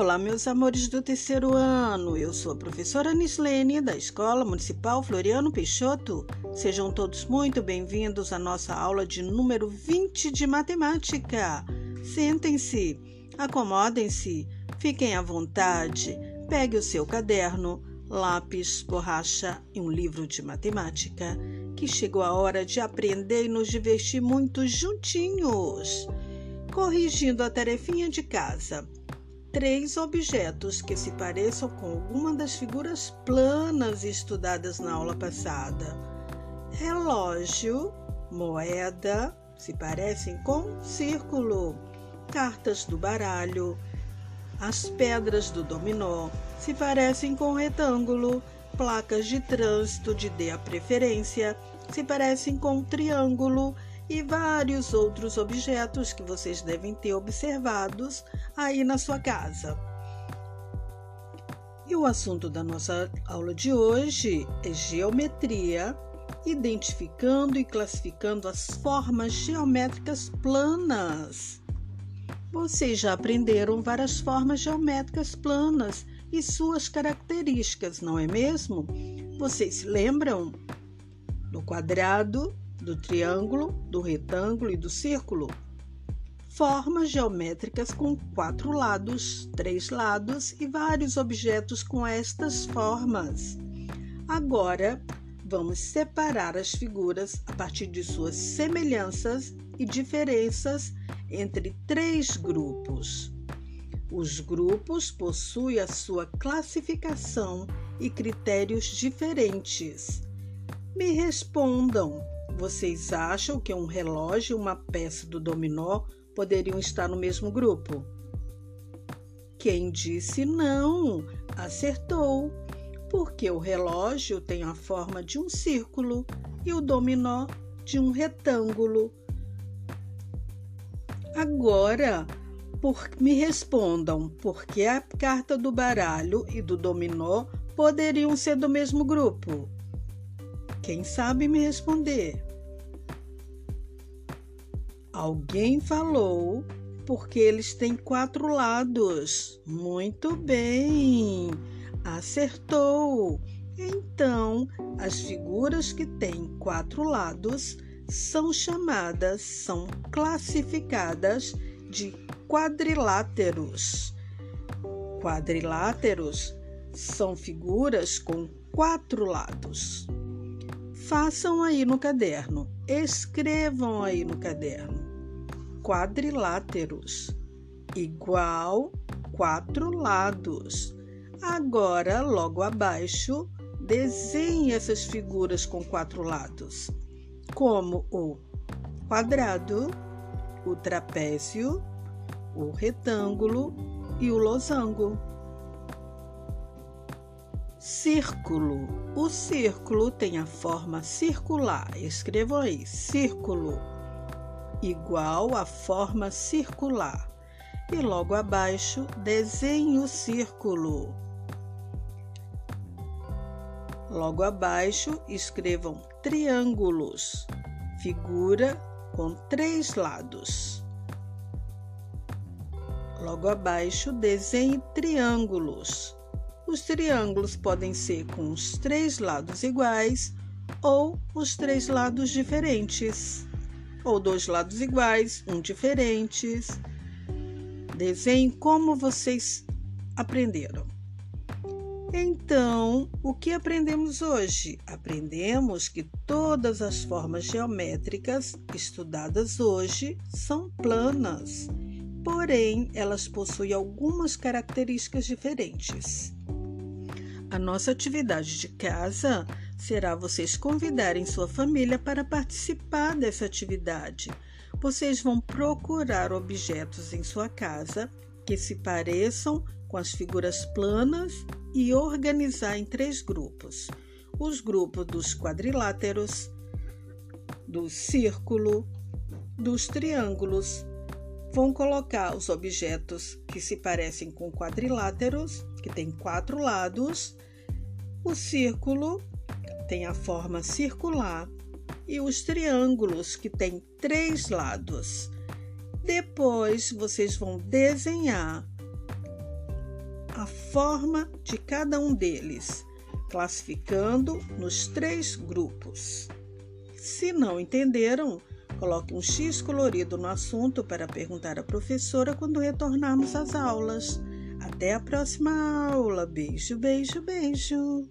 Olá, meus amores do terceiro ano. Eu sou a professora Nislene, da Escola Municipal Floriano Peixoto. Sejam todos muito bem-vindos à nossa aula de número 20 de matemática. Sentem-se, acomodem-se, fiquem à vontade, pegue o seu caderno, lápis, borracha e um livro de matemática, que chegou a hora de aprender e nos divertir muito juntinhos. Corrigindo a tarefinha de casa três objetos que se pareçam com alguma das figuras planas estudadas na aula passada. Relógio, moeda, se parecem com círculo. Cartas do baralho, as pedras do dominó se parecem com retângulo. Placas de trânsito de dê a preferência se parecem com triângulo e vários outros objetos que vocês devem ter observados aí na sua casa. E o assunto da nossa aula de hoje é geometria, identificando e classificando as formas geométricas planas. Vocês já aprenderam várias formas geométricas planas e suas características, não é mesmo? Vocês se lembram? Do quadrado, do triângulo, do retângulo e do círculo. Formas geométricas com quatro lados, três lados e vários objetos com estas formas. Agora, vamos separar as figuras a partir de suas semelhanças e diferenças entre três grupos. Os grupos possuem a sua classificação e critérios diferentes. Me respondam vocês acham que um relógio e uma peça do dominó poderiam estar no mesmo grupo? Quem disse não, acertou, porque o relógio tem a forma de um círculo e o dominó de um retângulo. Agora, por, me respondam por que a carta do baralho e do dominó poderiam ser do mesmo grupo? Quem sabe me responder? Alguém falou porque eles têm quatro lados. Muito bem, acertou. Então, as figuras que têm quatro lados são chamadas, são classificadas de quadriláteros. Quadriláteros são figuras com quatro lados. Façam aí no caderno, escrevam aí no caderno quadriláteros, igual quatro lados. Agora, logo abaixo, desenhe essas figuras com quatro lados, como o quadrado, o trapézio, o retângulo e o losango. Círculo. O círculo tem a forma circular. Escrevam aí: círculo igual à forma circular. E logo abaixo, desenhe o círculo. Logo abaixo, escrevam triângulos, figura com três lados. Logo abaixo, desenhe triângulos. Os triângulos podem ser com os três lados iguais ou os três lados diferentes ou dois lados iguais, um diferentes. Desenhe como vocês aprenderam. Então, o que aprendemos hoje? Aprendemos que todas as formas geométricas estudadas hoje são planas, porém elas possuem algumas características diferentes. A nossa atividade de casa será vocês convidarem sua família para participar dessa atividade. Vocês vão procurar objetos em sua casa que se pareçam com as figuras planas e organizar em três grupos: os grupos dos quadriláteros, do círculo, dos triângulos. Vão colocar os objetos que se parecem com quadriláteros, que tem quatro lados, o círculo tem a forma circular e os triângulos que têm três lados. Depois vocês vão desenhar forma de cada um deles, classificando nos três grupos. Se não entenderam, coloque um X colorido no assunto para perguntar à professora quando retornarmos às aulas. Até a próxima aula. Beijo, beijo, beijo.